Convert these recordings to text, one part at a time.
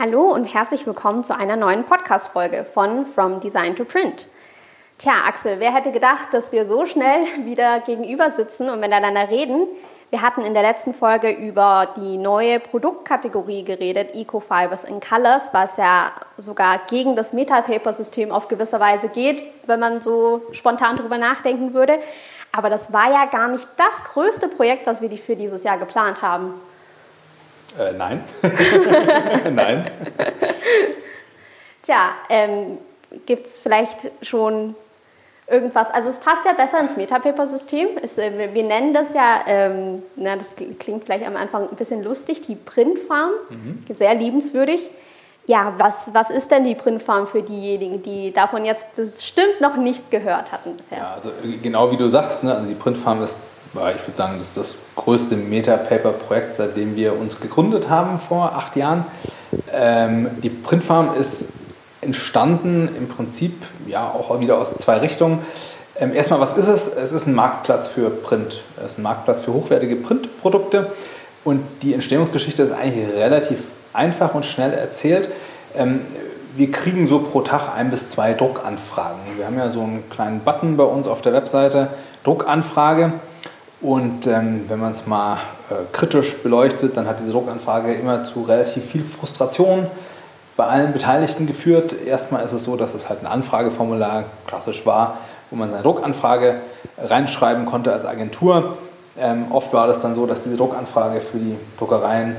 Hallo und herzlich willkommen zu einer neuen Podcast-Folge von From Design to Print. Tja, Axel, wer hätte gedacht, dass wir so schnell wieder gegenüber sitzen und miteinander reden? Wir hatten in der letzten Folge über die neue Produktkategorie geredet, Eco-Fibers in Colors, was ja sogar gegen das Metal-Paper-System auf gewisse Weise geht, wenn man so spontan darüber nachdenken würde. Aber das war ja gar nicht das größte Projekt, was wir für dieses Jahr geplant haben. Äh, nein. nein. Tja, ähm, gibt es vielleicht schon irgendwas, also es passt ja besser ins Metapaper-System. Äh, wir nennen das ja, ähm, na, das klingt vielleicht am Anfang ein bisschen lustig, die Printfarm, mhm. sehr liebenswürdig. Ja, was, was ist denn die Printfarm für diejenigen, die davon jetzt bestimmt noch nichts gehört hatten bisher? Ja, also äh, genau wie du sagst, ne, also die Printfarm ist ich würde sagen, das ist das größte Meta-Paper-Projekt, seitdem wir uns gegründet haben vor acht Jahren. Ähm, die Printfarm ist entstanden im Prinzip ja auch wieder aus zwei Richtungen. Ähm, erstmal, was ist es? Es ist ein Marktplatz für Print. Es ist ein Marktplatz für hochwertige Printprodukte. Und die Entstehungsgeschichte ist eigentlich relativ einfach und schnell erzählt. Ähm, wir kriegen so pro Tag ein bis zwei Druckanfragen. Wir haben ja so einen kleinen Button bei uns auf der Webseite, Druckanfrage. Und ähm, wenn man es mal äh, kritisch beleuchtet, dann hat diese Druckanfrage immer zu relativ viel Frustration bei allen Beteiligten geführt. Erstmal ist es so, dass es halt ein Anfrageformular klassisch war, wo man seine Druckanfrage reinschreiben konnte als Agentur. Ähm, oft war das dann so, dass diese Druckanfrage für die Druckereien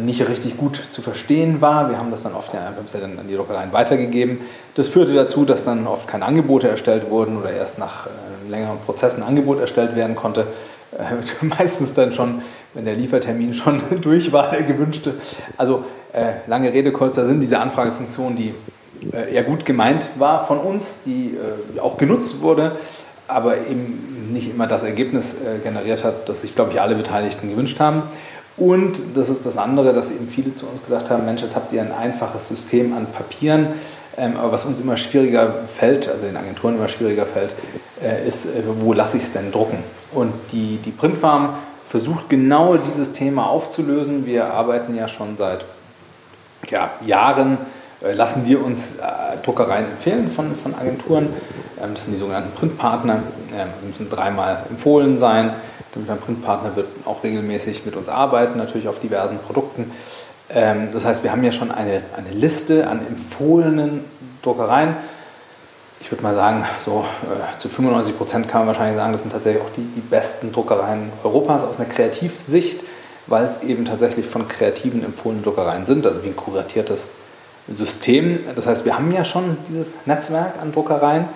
nicht richtig gut zu verstehen war. Wir haben das dann oft ja, dann an die Druckereien weitergegeben. Das führte dazu, dass dann oft keine Angebote erstellt wurden oder erst nach äh, längeren Prozess ein Angebot erstellt werden konnte. Äh, meistens dann schon, wenn der Liefertermin schon durch war, der gewünschte. Also äh, lange Rede, kurzer Sinn, diese Anfragefunktion, die äh, eher gut gemeint war von uns, die äh, auch genutzt wurde, aber eben nicht immer das Ergebnis äh, generiert hat, das sich, glaube ich, alle Beteiligten gewünscht haben. Und das ist das andere, dass eben viele zu uns gesagt haben, Mensch, jetzt habt ihr ein einfaches System an Papieren, ähm, aber was uns immer schwieriger fällt, also den Agenturen immer schwieriger fällt, äh, ist, äh, wo lasse ich es denn drucken? Und die, die Printfarm versucht genau dieses Thema aufzulösen. Wir arbeiten ja schon seit ja, Jahren, äh, lassen wir uns Druckereien empfehlen von, von Agenturen. Ähm, das sind die sogenannten Printpartner. Ähm, müssen dreimal empfohlen sein. Damit ein Printpartner wird auch regelmäßig mit uns arbeiten, natürlich auf diversen Produkten. Ähm, das heißt, wir haben ja schon eine, eine Liste an empfohlenen Druckereien. Ich würde mal sagen, so äh, zu 95 Prozent kann man wahrscheinlich sagen, das sind tatsächlich auch die, die besten Druckereien Europas aus einer Kreativsicht, weil es eben tatsächlich von kreativen empfohlenen Druckereien sind, also wie ein kuratiertes System. Das heißt, wir haben ja schon dieses Netzwerk an Druckereien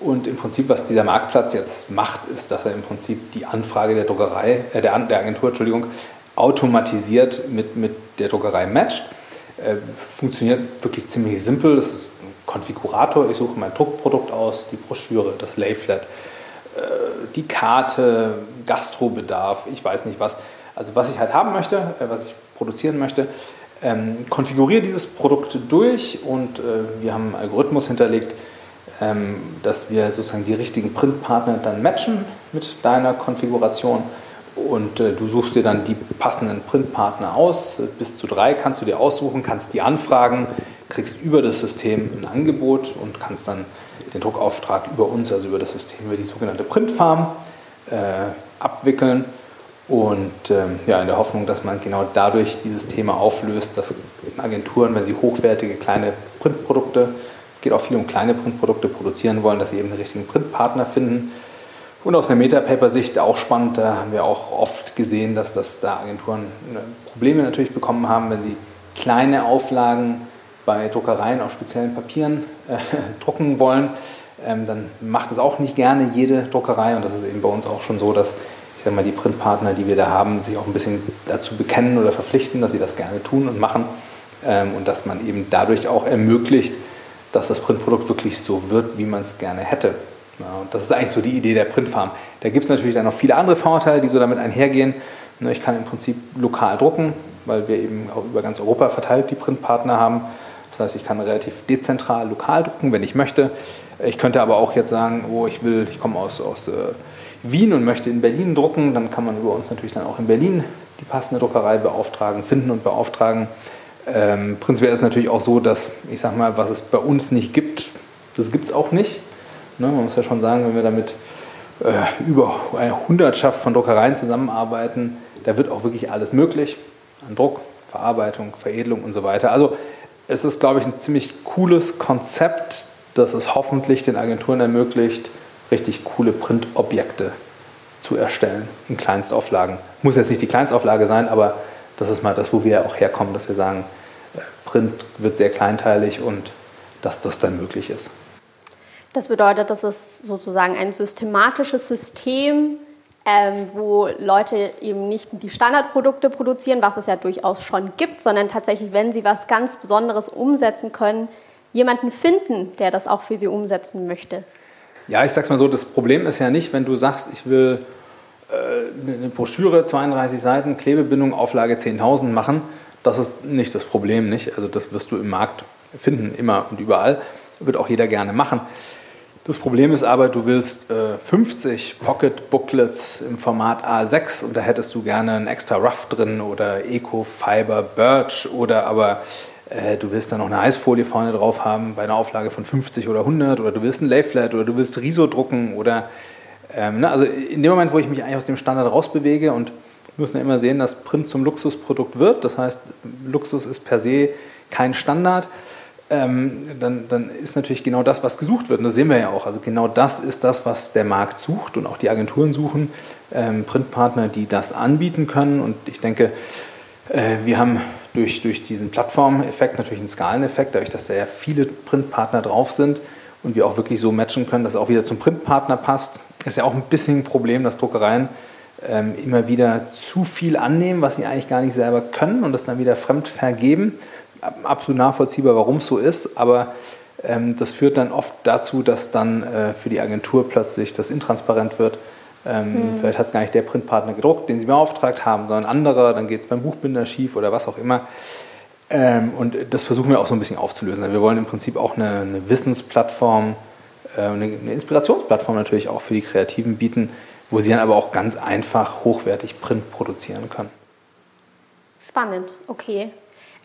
und im Prinzip, was dieser Marktplatz jetzt macht, ist, dass er im Prinzip die Anfrage der Druckerei, äh, der, der Agentur, Entschuldigung, automatisiert mit, mit der Druckerei matcht. Äh, funktioniert wirklich ziemlich simpel. Das ist ein Konfigurator. Ich suche mein Druckprodukt aus, die Broschüre, das Layflat, äh, die Karte, Gastrobedarf, ich weiß nicht was. Also was ich halt haben möchte, äh, was ich produzieren möchte, ähm, konfiguriere dieses Produkt durch und äh, wir haben einen Algorithmus hinterlegt, dass wir sozusagen die richtigen Printpartner dann matchen mit deiner Konfiguration und äh, du suchst dir dann die passenden Printpartner aus. Bis zu drei kannst du dir aussuchen, kannst die anfragen, kriegst über das System ein Angebot und kannst dann den Druckauftrag über uns, also über das System, über die sogenannte Printfarm äh, abwickeln. Und ähm, ja, in der Hoffnung, dass man genau dadurch dieses Thema auflöst, dass Agenturen, wenn sie hochwertige kleine Printprodukte, geht auch viel um kleine Printprodukte produzieren wollen, dass sie eben den richtigen Printpartner finden und aus einer Metapaper-Sicht auch spannend, da haben wir auch oft gesehen, dass das da Agenturen ne, Probleme natürlich bekommen haben, wenn sie kleine Auflagen bei Druckereien auf speziellen Papieren äh, drucken wollen. Ähm, dann macht es auch nicht gerne jede Druckerei und das ist eben bei uns auch schon so, dass ich sage mal, die Printpartner, die wir da haben, sich auch ein bisschen dazu bekennen oder verpflichten, dass sie das gerne tun und machen ähm, und dass man eben dadurch auch ermöglicht, dass das Printprodukt wirklich so wird, wie man es gerne hätte. Ja, und das ist eigentlich so die Idee der Printfarm. Da gibt es natürlich dann noch viele andere Vorteile, die so damit einhergehen. Ne, ich kann im Prinzip lokal drucken, weil wir eben auch über ganz Europa verteilt die Printpartner haben. Das heißt, ich kann relativ dezentral lokal drucken, wenn ich möchte. Ich könnte aber auch jetzt sagen, oh, ich will, ich komme aus, aus äh, Wien und möchte in Berlin drucken, dann kann man über uns natürlich dann auch in Berlin die passende Druckerei beauftragen, finden und beauftragen. Ähm, prinzipiell ist es natürlich auch so, dass, ich sag mal, was es bei uns nicht gibt, das gibt es auch nicht. Ne? Man muss ja schon sagen, wenn wir damit äh, über eine Hundertschaft von Druckereien zusammenarbeiten, da wird auch wirklich alles möglich an Druck, Verarbeitung, Veredelung und so weiter. Also es ist, glaube ich, ein ziemlich cooles Konzept, das es hoffentlich den Agenturen ermöglicht, richtig coole Printobjekte zu erstellen in Kleinstauflagen. Muss jetzt nicht die Kleinstauflage sein, aber das ist mal das, wo wir auch herkommen, dass wir sagen, Print wird sehr kleinteilig und dass das dann möglich ist. Das bedeutet, dass es sozusagen ein systematisches System, ähm, wo Leute eben nicht die Standardprodukte produzieren, was es ja durchaus schon gibt, sondern tatsächlich, wenn sie was ganz Besonderes umsetzen können, jemanden finden, der das auch für sie umsetzen möchte. Ja, ich sag's mal so, das Problem ist ja nicht, wenn du sagst, ich will eine Broschüre, 32 Seiten, Klebebindung, Auflage 10.000 machen. Das ist nicht das Problem, nicht? Also das wirst du im Markt finden, immer und überall. Wird auch jeder gerne machen. Das Problem ist aber, du willst äh, 50 Pocket Booklets im Format A6 und da hättest du gerne ein extra Rough drin oder Eco Fiber Birch oder aber äh, du willst da noch eine Eisfolie vorne drauf haben bei einer Auflage von 50 oder 100 oder du willst ein Layflat oder du willst Riso drucken oder ähm, ne, also in dem Moment, wo ich mich eigentlich aus dem Standard rausbewege und wir müssen ja immer sehen, dass Print zum Luxusprodukt wird, das heißt, Luxus ist per se kein Standard, ähm, dann, dann ist natürlich genau das, was gesucht wird. Und das sehen wir ja auch. Also genau das ist das, was der Markt sucht und auch die Agenturen suchen. Ähm, Printpartner, die das anbieten können. Und ich denke, äh, wir haben durch, durch diesen Plattformeffekt natürlich einen Skaleneffekt, dadurch, dass da ja viele Printpartner drauf sind und wir auch wirklich so matchen können, dass es auch wieder zum Printpartner passt. Ist ja auch ein bisschen ein Problem, dass Druckereien ähm, immer wieder zu viel annehmen, was sie eigentlich gar nicht selber können und das dann wieder fremd vergeben. Absolut nachvollziehbar, warum es so ist, aber ähm, das führt dann oft dazu, dass dann äh, für die Agentur plötzlich das intransparent wird. Ähm, hm. Vielleicht hat es gar nicht der Printpartner gedruckt, den sie beauftragt haben, sondern anderer, dann geht es beim Buchbinder schief oder was auch immer. Ähm, und das versuchen wir auch so ein bisschen aufzulösen. Wir wollen im Prinzip auch eine, eine Wissensplattform äh, eine, eine Inspirationsplattform natürlich auch für die Kreativen bieten, wo sie dann aber auch ganz einfach hochwertig Print produzieren können. Spannend, okay.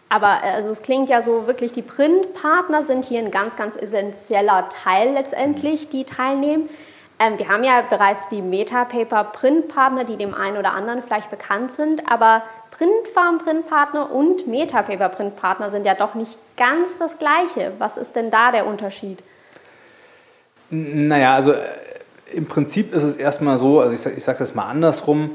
Aber äh, also es klingt ja so wirklich, die Printpartner sind hier ein ganz, ganz essentieller Teil letztendlich, die teilnehmen. Ähm, wir haben ja bereits die Metapaper Printpartner, die dem einen oder anderen vielleicht bekannt sind, aber Printfarm Printpartner und Metapaper Printpartner sind ja doch nicht ganz das gleiche. Was ist denn da der Unterschied? Naja, also äh, im Prinzip ist es erstmal so, also ich, ich sage es mal andersrum,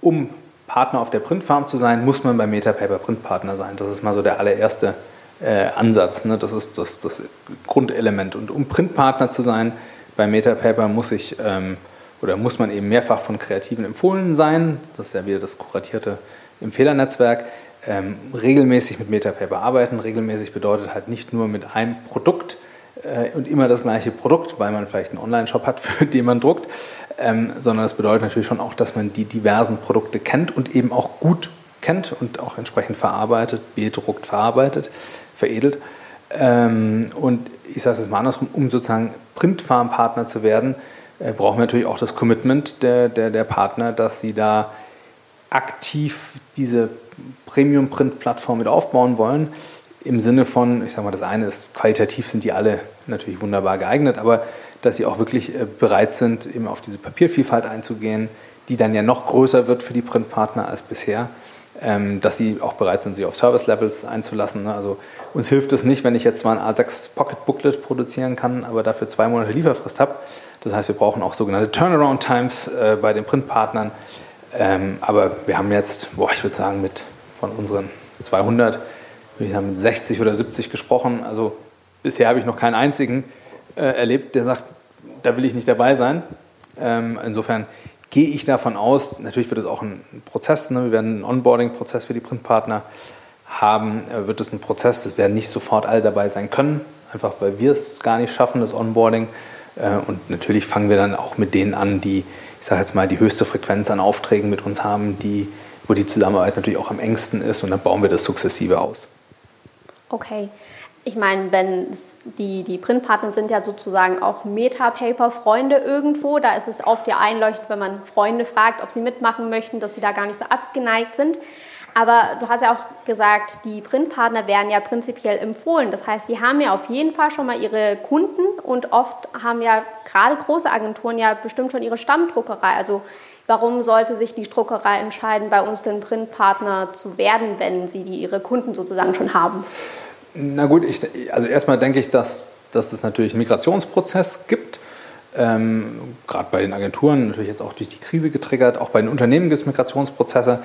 um Partner auf der Printfarm zu sein, muss man beim Metapaper Printpartner sein. Das ist mal so der allererste äh, Ansatz. Ne? Das ist das, das, Grundelement. Und um Printpartner zu sein, bei Metapaper muss ich ähm, oder muss man eben mehrfach von Kreativen empfohlen sein. Das ist ja wieder das kuratierte Empfehlernetzwerk. Ähm, regelmäßig mit Metapaper arbeiten. Regelmäßig bedeutet halt nicht nur mit einem Produkt äh, und immer das gleiche Produkt, weil man vielleicht einen Online-Shop hat, für den man druckt, ähm, sondern das bedeutet natürlich schon auch, dass man die diversen Produkte kennt und eben auch gut kennt und auch entsprechend verarbeitet, bedruckt, verarbeitet, veredelt. Ähm, und ich sage es jetzt mal andersrum, um sozusagen Printfarmpartner zu werden, äh, brauchen wir natürlich auch das Commitment der, der, der Partner, dass sie da aktiv diese Premium-Print-Plattform mit aufbauen wollen im Sinne von, ich sage mal, das eine ist, qualitativ sind die alle natürlich wunderbar geeignet, aber dass sie auch wirklich äh, bereit sind, eben auf diese Papiervielfalt einzugehen, die dann ja noch größer wird für die Printpartner als bisher, ähm, dass sie auch bereit sind, sich auf Service-Levels einzulassen. Ne? Also uns hilft es nicht, wenn ich jetzt zwar ein A6 Pocket Booklet produzieren kann, aber dafür zwei Monate Lieferfrist habe. Das heißt, wir brauchen auch sogenannte Turnaround Times äh, bei den Printpartnern. Ähm, aber wir haben jetzt, boah, ich würde sagen, mit von unseren 200 ich habe mit 60 oder 70 gesprochen. Also bisher habe ich noch keinen einzigen äh, erlebt, der sagt, da will ich nicht dabei sein. Ähm, insofern gehe ich davon aus, natürlich wird es auch ein Prozess, ne? wir werden einen Onboarding-Prozess für die Printpartner haben, äh, wird es ein Prozess, das werden nicht sofort alle dabei sein können, einfach weil wir es gar nicht schaffen, das Onboarding. Äh, und natürlich fangen wir dann auch mit denen an, die, ich sage jetzt mal, die höchste Frequenz an Aufträgen mit uns haben, die, wo die Zusammenarbeit natürlich auch am engsten ist und dann bauen wir das sukzessive aus. Okay. Ich meine, wenn die, die Printpartner sind ja sozusagen auch Metapaper-Freunde irgendwo. Da ist es oft ja einleuchtend, wenn man Freunde fragt, ob sie mitmachen möchten, dass sie da gar nicht so abgeneigt sind. Aber du hast ja auch gesagt, die Printpartner werden ja prinzipiell empfohlen. Das heißt, die haben ja auf jeden Fall schon mal ihre Kunden und oft haben ja gerade große Agenturen ja bestimmt schon ihre Stammdruckerei. Also warum sollte sich die Druckerei entscheiden, bei uns den Printpartner zu werden, wenn sie die ihre Kunden sozusagen schon haben? Na gut, ich, also erstmal denke ich, dass, dass es natürlich einen Migrationsprozess gibt ähm, Gerade bei den Agenturen, natürlich jetzt auch durch die Krise getriggert. Auch bei den Unternehmen gibt es Migrationsprozesse.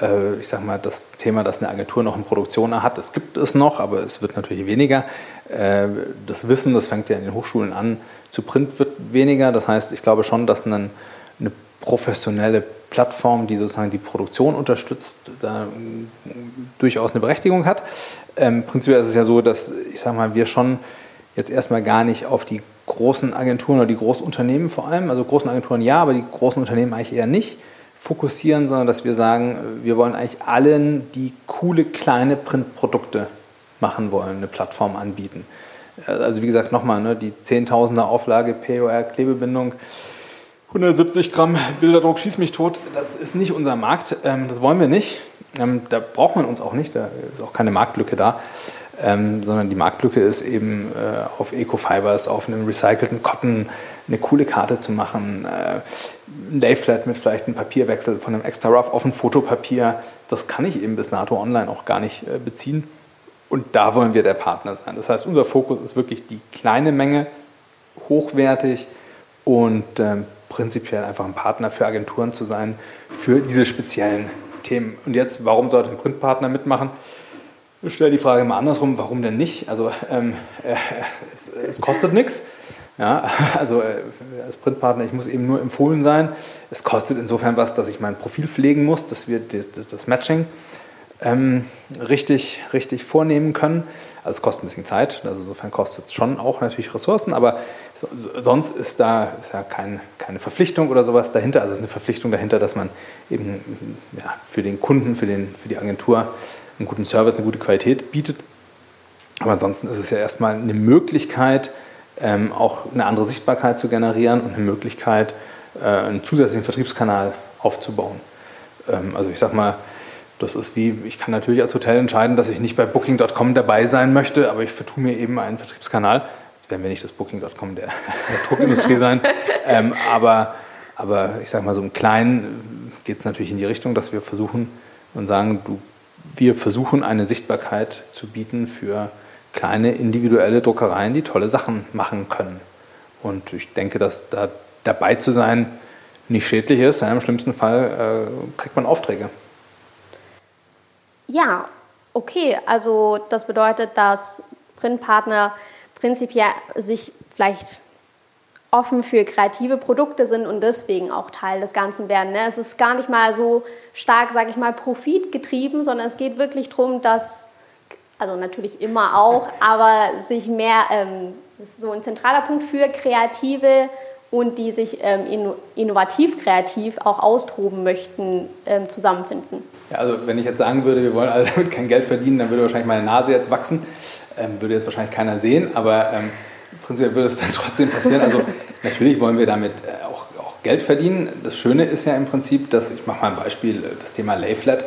Äh, ich sage mal, das Thema, dass eine Agentur noch eine Produktion hat, das gibt es noch, aber es wird natürlich weniger. Äh, das Wissen, das fängt ja in den Hochschulen an, zu Print wird weniger. Das heißt, ich glaube schon, dass ein, eine professionelle Plattform, die sozusagen die Produktion unterstützt, da durchaus eine Berechtigung hat. Ähm, prinzipiell ist es ja so, dass ich sage mal, wir schon jetzt erstmal gar nicht auf die großen Agenturen oder die Großunternehmen vor allem, also großen Agenturen ja, aber die großen Unternehmen eigentlich eher nicht, fokussieren, sondern dass wir sagen, wir wollen eigentlich allen, die coole kleine Printprodukte machen wollen, eine Plattform anbieten. Also wie gesagt, nochmal, ne, die Zehntausender Auflage, POR, Klebebindung, 170 Gramm Bilderdruck, schieß mich tot, das ist nicht unser Markt, ähm, das wollen wir nicht. Ähm, da braucht man uns auch nicht, da ist auch keine Marktlücke da ähm, sondern die Marktlücke ist eben äh, auf Eco-Fibers, auf einem recycelten Cotton eine coole Karte zu machen, äh, ein Layflat mit vielleicht einem Papierwechsel von einem extra rough auf ein Fotopapier, das kann ich eben bis NATO Online auch gar nicht äh, beziehen. Und da wollen wir der Partner sein. Das heißt, unser Fokus ist wirklich die kleine Menge, hochwertig und ähm, prinzipiell einfach ein Partner für Agenturen zu sein, für diese speziellen Themen. Und jetzt, warum sollte ein Printpartner mitmachen? Ich stelle die Frage mal andersrum, warum denn nicht? Also ähm, äh, es, es, kostet nichts. Ja, also äh, als Printpartner, ich muss eben nur empfohlen sein. Es kostet insofern was, dass ich mein Profil pflegen muss, dass wir das, das Matching ähm, richtig, richtig vornehmen können. Also es kostet ein bisschen Zeit, also insofern kostet es schon auch natürlich Ressourcen, aber so, sonst ist da ist ja kein, keine Verpflichtung oder sowas dahinter. Also es ist eine Verpflichtung dahinter, dass man eben ja, für den Kunden, für, den, für die Agentur einen guten Service, eine gute Qualität bietet. Aber ansonsten ist es ja erstmal eine Möglichkeit, ähm, auch eine andere Sichtbarkeit zu generieren und eine Möglichkeit, äh, einen zusätzlichen Vertriebskanal aufzubauen. Ähm, also ich sage mal, das ist wie, ich kann natürlich als Hotel entscheiden, dass ich nicht bei Booking.com dabei sein möchte, aber ich vertue mir eben einen Vertriebskanal. Jetzt werden wir nicht das Booking.com der, der Druckindustrie sein. Ähm, aber, aber ich sage mal, so im Kleinen geht es natürlich in die Richtung, dass wir versuchen und sagen, du wir versuchen eine Sichtbarkeit zu bieten für kleine individuelle Druckereien, die tolle Sachen machen können. Und ich denke, dass da dabei zu sein nicht schädlich ist. Im schlimmsten Fall äh, kriegt man Aufträge. Ja, okay. Also das bedeutet, dass Printpartner prinzipiell sich vielleicht offen für kreative Produkte sind und deswegen auch Teil des Ganzen werden. Ne? Es ist gar nicht mal so stark, sage ich mal, profitgetrieben, sondern es geht wirklich darum, dass, also natürlich immer auch, aber sich mehr, ähm, das ist so ein zentraler Punkt für Kreative und die sich ähm, innovativ kreativ auch austoben möchten, ähm, zusammenfinden. Ja, also wenn ich jetzt sagen würde, wir wollen alle damit kein Geld verdienen, dann würde wahrscheinlich meine Nase jetzt wachsen, würde jetzt wahrscheinlich keiner sehen, aber prinzipiell würde es dann trotzdem passieren. Also natürlich wollen wir damit äh, auch, auch, Geld verdienen. Das Schöne ist ja im Prinzip, dass, ich mache mal ein Beispiel, äh, das Thema Layflat.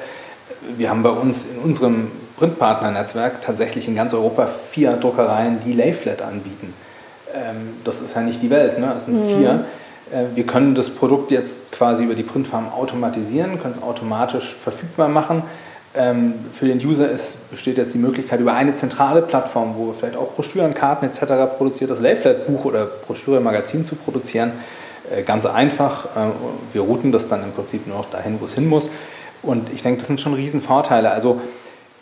Wir haben bei uns in unserem Printpartner-Netzwerk tatsächlich in ganz Europa vier Druckereien, die Layflat anbieten. Ähm, das ist ja nicht die Welt, ne? das sind mhm. vier. Äh, wir können das Produkt jetzt quasi über die Printfarm automatisieren, können es automatisch verfügbar machen für den User ist, besteht jetzt die Möglichkeit, über eine zentrale Plattform, wo vielleicht auch Broschüren, Karten etc. produziert, das Layflat-Buch oder Broschüre, Magazin zu produzieren. Äh, ganz einfach. Äh, wir routen das dann im Prinzip nur noch dahin, wo es hin muss. Und ich denke, das sind schon Riesenvorteile. Also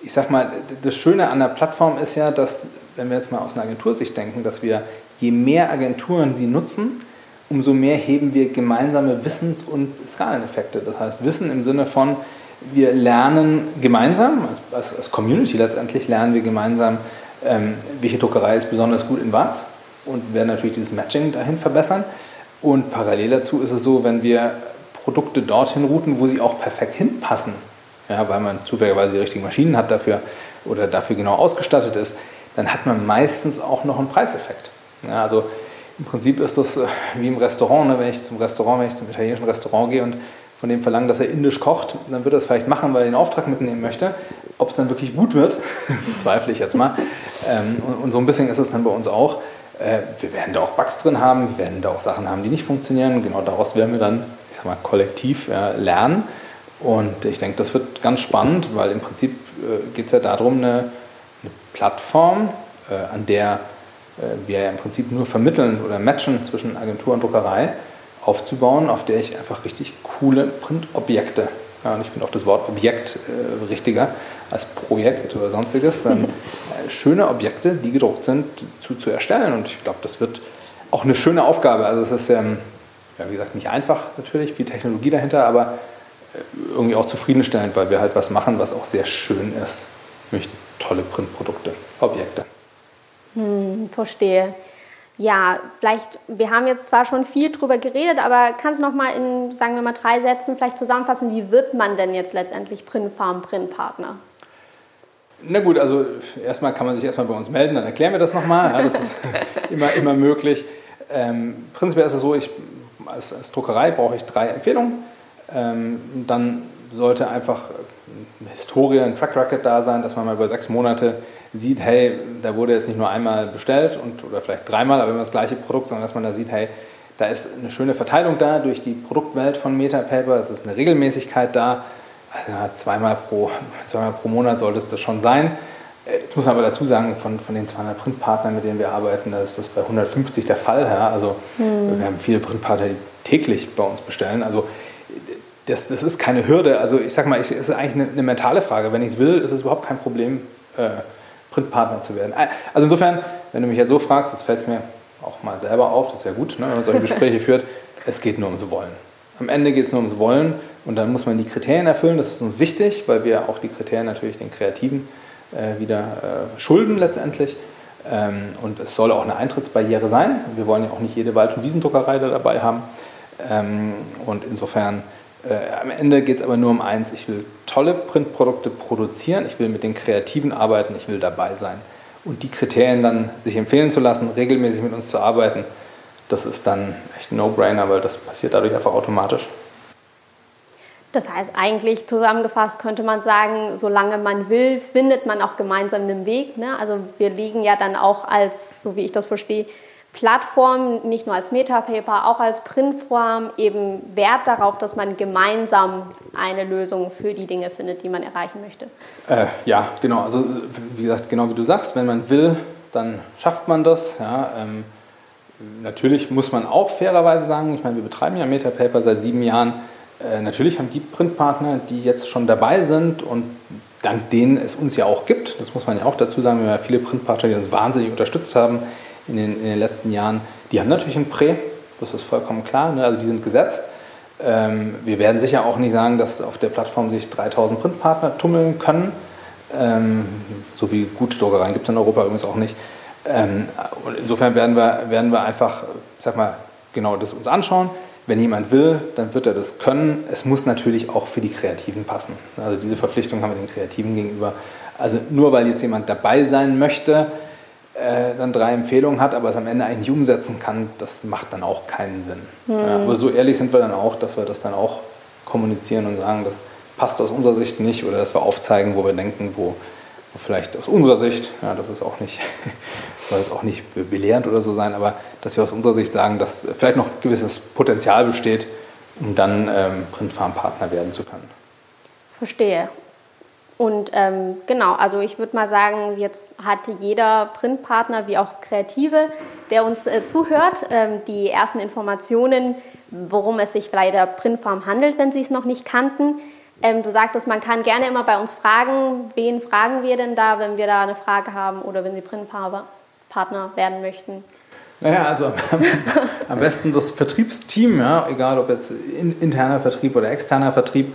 ich sag mal, das Schöne an der Plattform ist ja, dass, wenn wir jetzt mal aus einer Agentursicht denken, dass wir, je mehr Agenturen sie nutzen, umso mehr heben wir gemeinsame Wissens- und Skaleneffekte. Das heißt, Wissen im Sinne von, wir lernen gemeinsam, als, als, Community letztendlich lernen wir gemeinsam, ähm, welche Druckerei ist besonders gut in was und werden natürlich dieses Matching dahin verbessern. Und parallel dazu ist es so, wenn wir Produkte dorthin routen, wo sie auch perfekt hinpassen, ja, weil man zufälligerweise die richtigen Maschinen hat dafür oder dafür genau ausgestattet ist, dann hat man meistens auch noch einen Preiseffekt. Ja, also im Prinzip ist das äh, wie im Restaurant, ne? wenn ich zum Restaurant, wenn ich zum italienischen Restaurant gehe und von dem verlangen, dass er indisch kocht, dann wird er es vielleicht machen, weil er den Auftrag mitnehmen möchte. Ob es dann wirklich gut wird, zweifle ich jetzt mal. Ähm, und, und, so ein bisschen ist es dann bei uns auch. Äh, wir werden da auch Bugs drin haben, wir werden da auch Sachen haben, die nicht funktionieren. Genau daraus werden wir dann, ich sag mal, kollektiv äh, lernen. Und ich denke, das wird ganz spannend, weil im Prinzip äh, geht es ja darum, eine, eine Plattform, äh, an der äh, wir ja im Prinzip nur vermitteln oder matchen zwischen Agentur und Druckerei, aufzubauen, auf der ich einfach richtig coole Printobjekte, ja, und ich finde auch das Wort Objekt äh, richtiger als Projekt oder sonstiges, dann äh, schöne Objekte, die gedruckt sind, zu, zu erstellen. Und ich glaube, das wird auch eine schöne Aufgabe. Also es ist, ähm, ja, wie gesagt, nicht einfach natürlich, viel Technologie dahinter, aber äh, irgendwie auch zufriedenstellend, weil wir halt was machen, was auch sehr schön ist. Nämlich tolle Printprodukte, Objekte. Hm, verstehe. Ja, vielleicht, wir haben jetzt zwar schon viel drüber geredet, aber kannst du noch mal in, sagen wir mal, drei Sätzen vielleicht zusammenfassen, wie wird man denn jetzt letztendlich Printfarm, Printpartner? Na gut, also erstmal kann man sich erstmal bei uns melden, dann erklären wir das nochmal. Ja, das ist immer, immer möglich. Ähm, prinzipiell ist es so, ich, als, als Druckerei brauche ich drei Empfehlungen. Ähm, dann sollte einfach eine Historie, ein Track Record da sein, dass man mal über sechs Monate sieht, hey, da wurde jetzt nicht nur einmal bestellt und, oder vielleicht dreimal, aber immer das gleiche Produkt, sondern dass man da sieht, hey, da ist eine schöne Verteilung da durch die Produktwelt von Metapaper, es ist eine Regelmäßigkeit da, also zweimal, pro, zweimal pro Monat sollte es das schon sein. Äh, jetzt muss man aber dazu sagen, von, von den 200 Printpartnern, mit denen wir arbeiten, da ist das bei 150 der Fall. Ja? Also mhm. wir haben viele Printpartner, die täglich bei uns bestellen. Also das, das ist keine Hürde. Also ich sag mal, es ist eigentlich eine, eine mentale Frage. Wenn ich es will, ist es überhaupt kein Problem, äh, Printpartner zu werden. Also insofern, wenn du mich ja so fragst, das fällt mir auch mal selber auf, das wäre gut, ne, wenn man solche Gespräche führt, es geht nur ums Wollen. Am Ende geht es nur ums Wollen und dann muss man die Kriterien erfüllen, das ist uns wichtig, weil wir auch die Kriterien natürlich den Kreativen äh, wieder äh, schulden letztendlich. Ähm, und es soll auch eine Eintrittsbarriere sein. Wir wollen ja auch nicht jede Wald- und Wiesendruckerei da dabei haben. Ähm, und insofern äh, am Ende geht es aber nur um eins, ich will tolle Printprodukte produzieren, ich will mit den Kreativen arbeiten, ich will dabei sein. Und die Kriterien dann sich empfehlen zu lassen, regelmäßig mit uns zu arbeiten, das ist dann echt ein No-Brainer, weil das passiert dadurch einfach automatisch. Das heißt, eigentlich zusammengefasst könnte man sagen, solange man will, findet man auch gemeinsam einen Weg. Ne? Also wir legen ja dann auch als, so wie ich das verstehe, Plattform, nicht nur als Metapaper, auch als Printform eben Wert darauf, dass man gemeinsam eine Lösung für die Dinge findet, die man erreichen möchte. Äh, ja, genau. Also wie gesagt, genau wie du sagst, wenn man will, dann schafft man das. Ja, ähm, natürlich muss man auch fairerweise sagen, ich meine, wir betreiben ja Metapaper seit sieben Jahren. Äh, natürlich haben die Printpartner, die jetzt schon dabei sind und dank denen es uns ja auch gibt, das muss man ja auch dazu sagen, wir haben ja viele Printpartner, die uns wahnsinnig unterstützt haben, in den, in den letzten Jahren, die haben natürlich ein Prä, das ist vollkommen klar, ne? also die sind gesetzt. Ähm, wir werden sicher auch nicht sagen, dass auf der Plattform sich 3000 Printpartner tummeln können. Ähm, so wie gute Druckereien gibt es in Europa übrigens auch nicht. Ähm, insofern werden wir, werden wir einfach, sag mal, genau das uns anschauen. Wenn jemand will, dann wird er das können. Es muss natürlich auch für die Kreativen passen. Also diese Verpflichtung haben wir den Kreativen gegenüber. Also nur weil jetzt jemand dabei sein möchte, äh, dann drei Empfehlungen hat, aber es am Ende eigentlich umsetzen kann, das macht dann auch keinen Sinn. Mhm. Ja, aber so ehrlich sind wir dann auch, dass wir das dann auch kommunizieren und sagen, das passt aus unserer Sicht nicht oder dass wir aufzeigen, wo wir denken, wo, wo vielleicht aus unserer Sicht, ja, das ist auch nicht, soll jetzt auch nicht belehrend oder so sein, aber dass wir aus unserer Sicht sagen, dass vielleicht noch gewisses Potenzial besteht, um dann ähm, Printfarmpartner werden zu können. Verstehe. Und ähm, genau, also ich würde mal sagen, jetzt hat jeder Printpartner wie auch Kreative, der uns äh, zuhört, ähm, die ersten Informationen, worum es sich bei der Printfarm handelt, wenn sie es noch nicht kannten. Ähm, du sagtest, man kann gerne immer bei uns fragen, wen fragen wir denn da, wenn wir da eine Frage haben oder wenn Sie Printpartner werden möchten. Naja, also am, besten das Vertriebsteam, ja, egal ob jetzt in, interner Vertrieb oder externer Vertrieb.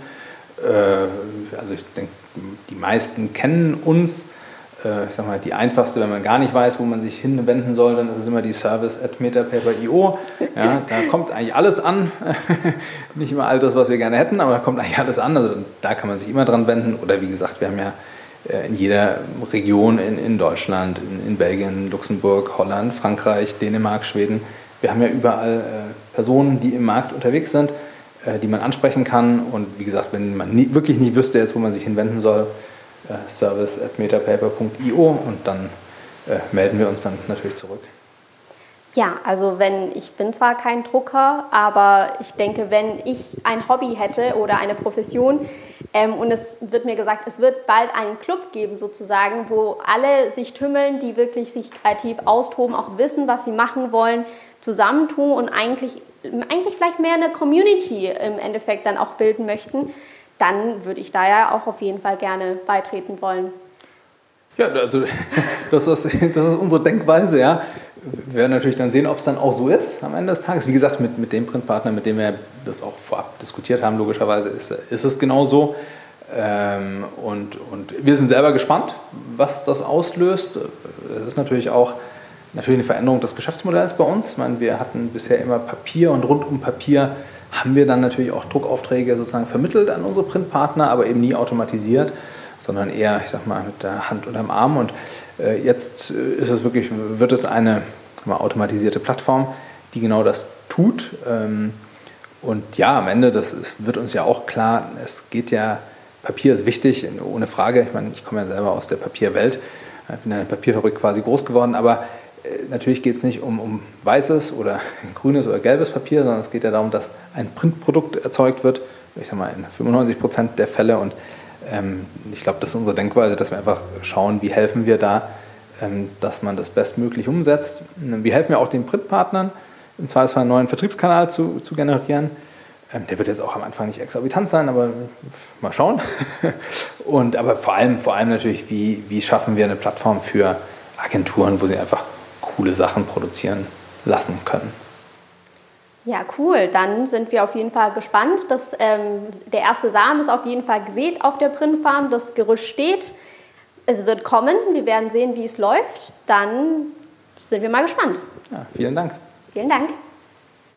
Äh, also ich denke, die meisten kennen uns. Äh, ich sag mal, die einfachste, wenn man gar nicht weiß, wo man sich hinwenden soll, dann ist es immer die Service at metapaper.io. Ja, da kommt eigentlich alles an. nicht immer all das, was wir gerne hätten, aber da kommt eigentlich alles an. Also da kann man sich immer dran wenden. Oder wie gesagt, wir haben ja äh, in jeder Region in, in Deutschland, in, in, Belgien, Luxemburg, Holland, Frankreich, Dänemark, Schweden, wir haben ja überall äh, Personen, die im Markt unterwegs sind die man ansprechen kann. Und wie gesagt, wenn man nie, wirklich nicht wüsste jetzt, wo man sich hinwenden soll, äh, service at metapaper.io und dann äh, melden wir uns dann natürlich zurück. Ja, also wenn ich bin zwar kein Drucker, aber ich denke, wenn ich ein Hobby hätte oder eine Profession ähm, und es wird mir gesagt, es wird bald einen Club geben sozusagen, wo alle sich tümmeln, die wirklich sich kreativ austoben, auch wissen, was sie machen wollen, zusammentun und eigentlich, eigentlich vielleicht mehr eine Community im Endeffekt dann auch bilden möchten, dann würde ich da ja auch auf jeden Fall gerne beitreten wollen. Ja, also das ist, das ist unsere Denkweise, ja. Wir werden natürlich dann sehen, ob es dann auch so ist am Ende des Tages. Wie gesagt, mit, mit dem Printpartner, mit dem wir das auch vorab diskutiert haben, logischerweise ist, ist es genau so. Ähm, und, und wir sind selber gespannt, was das auslöst. Es ist natürlich auch natürlich eine Veränderung des Geschäftsmodells bei uns. Ich meine, wir hatten bisher immer Papier und rund um Papier haben wir dann natürlich auch Druckaufträge sozusagen vermittelt an unsere Printpartner, aber eben nie automatisiert, sondern eher, ich sag mal, mit der Hand unterm Arm. Und äh, jetzt äh, ist es wirklich, wird es eine mal, automatisierte Plattform, die genau das tut. Ähm, und ja, am Ende, das ist, wird uns ja auch klar, es geht ja, Papier ist wichtig, ohne Frage. Ich meine, ich komme ja selber aus der Papierwelt, bin in der Papierfabrik quasi groß geworden, aber natürlich geht es nicht um, um weißes oder grünes oder gelbes Papier, sondern es geht ja darum, dass ein Printprodukt erzeugt wird, ich sage mal in 95 Prozent der Fälle. Und ähm, ich glaube, das ist unsere Denkweise, dass wir einfach schauen, wie helfen wir da, ähm, dass man das bestmöglich umsetzt. Wie helfen wir auch den Printpartnern, im Zweifelsfall einen neuen Vertriebskanal zu, zu generieren. Ähm, der wird jetzt auch am Anfang nicht exorbitant sein, aber mal schauen. Und aber vor allem, vor allem natürlich, wie, wie schaffen wir eine Plattform für Agenturen, wo sie einfach coole Sachen produzieren lassen können. Ja, cool. Dann sind wir auf jeden Fall gespannt. Das, ähm, der erste Samen ist auf jeden Fall gesät auf der Printfarm. Das Gerüst steht. Es wird kommen. Wir werden sehen, wie es läuft. Dann sind wir mal gespannt. Ja, vielen Dank. Vielen Dank.